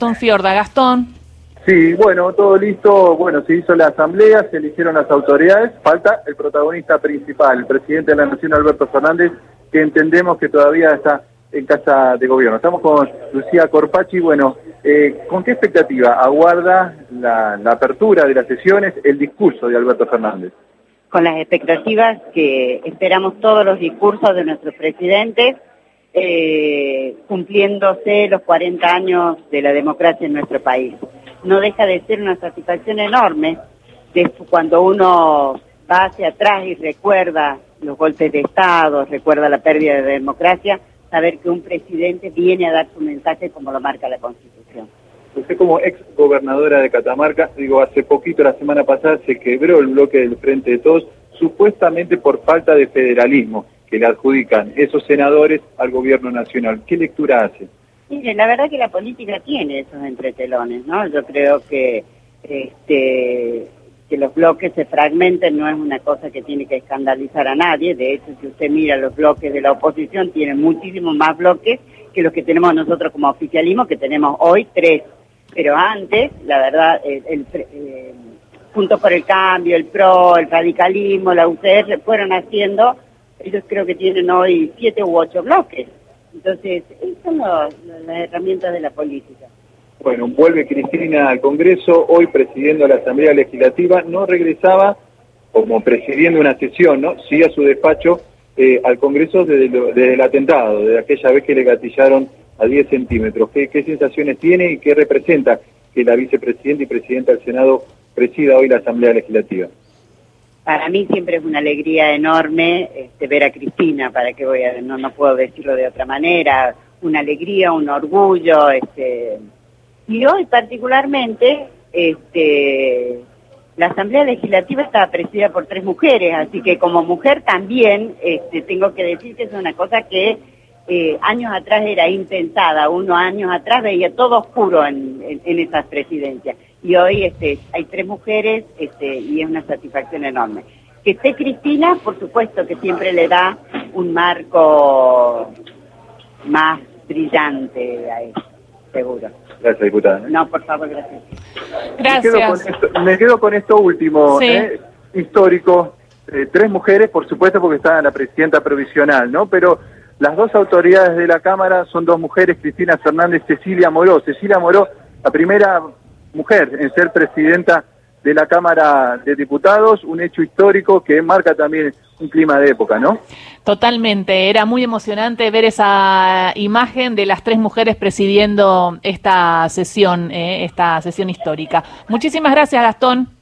Gastón Fiorda. Gastón. Sí, bueno, todo listo. Bueno, se hizo la asamblea, se eligieron las autoridades. Falta el protagonista principal, el presidente de la Nación, Alberto Fernández, que entendemos que todavía está en casa de gobierno. Estamos con Lucía Corpachi. Bueno, eh, ¿con qué expectativa aguarda la, la apertura de las sesiones, el discurso de Alberto Fernández? Con las expectativas que esperamos todos los discursos de nuestros presidentes eh, cumpliéndose los 40 años de la democracia en nuestro país. No deja de ser una satisfacción enorme cuando uno va hacia atrás y recuerda los golpes de Estado, recuerda la pérdida de democracia, saber que un presidente viene a dar su mensaje como lo marca la Constitución. Usted como ex gobernadora de Catamarca, digo, hace poquito, la semana pasada, se quebró el bloque del Frente de Todos, supuestamente por falta de federalismo que le adjudican esos senadores al gobierno nacional. ¿Qué lectura hace? Mire, la verdad que la política tiene esos entretelones, ¿no? Yo creo que este que los bloques se fragmenten no es una cosa que tiene que escandalizar a nadie. De hecho, si usted mira los bloques de la oposición, tienen muchísimos más bloques que los que tenemos nosotros como oficialismo, que tenemos hoy tres. Pero antes, la verdad, el, el, eh, por el Cambio, el PRO, el radicalismo, la UCR fueron haciendo ellos creo que tienen hoy siete u ocho bloques. Entonces, esas son las herramientas de la política. Bueno, vuelve Cristina al Congreso, hoy presidiendo la Asamblea Legislativa, no regresaba como presidiendo una sesión, ¿no? Sí a su despacho eh, al Congreso desde, el atentado, desde aquella vez que le gatillaron a 10 centímetros. ¿Qué, ¿Qué sensaciones tiene y qué representa que la vicepresidenta y presidenta del Senado presida hoy la Asamblea Legislativa? Para mí siempre es una alegría enorme este, ver a Cristina, para que voy a, no, no puedo decirlo de otra manera, una alegría, un orgullo, este, y hoy particularmente, este, la Asamblea Legislativa estaba presidida por tres mujeres, así que como mujer también, este, tengo que decir que es una cosa que eh, años atrás era impensada, unos años atrás veía todo oscuro en, en esas presidencias y hoy este, hay tres mujeres este, y es una satisfacción enorme. Que esté Cristina, por supuesto que siempre le da un marco más brillante a eso, seguro. Gracias, diputada. No, por favor, gracias. Gracias. Me quedo con esto, último, ¿eh? histórico. Eh, tres mujeres, por supuesto, porque está la presidenta provisional, ¿no? Pero las dos autoridades de la Cámara son dos mujeres, Cristina Fernández, Cecilia Moró. Cecilia Moró, la primera mujer en ser presidenta de la Cámara de Diputados, un hecho histórico que marca también un clima de época, ¿no? Totalmente, era muy emocionante ver esa imagen de las tres mujeres presidiendo esta sesión, eh, esta sesión histórica. Muchísimas gracias, Gastón.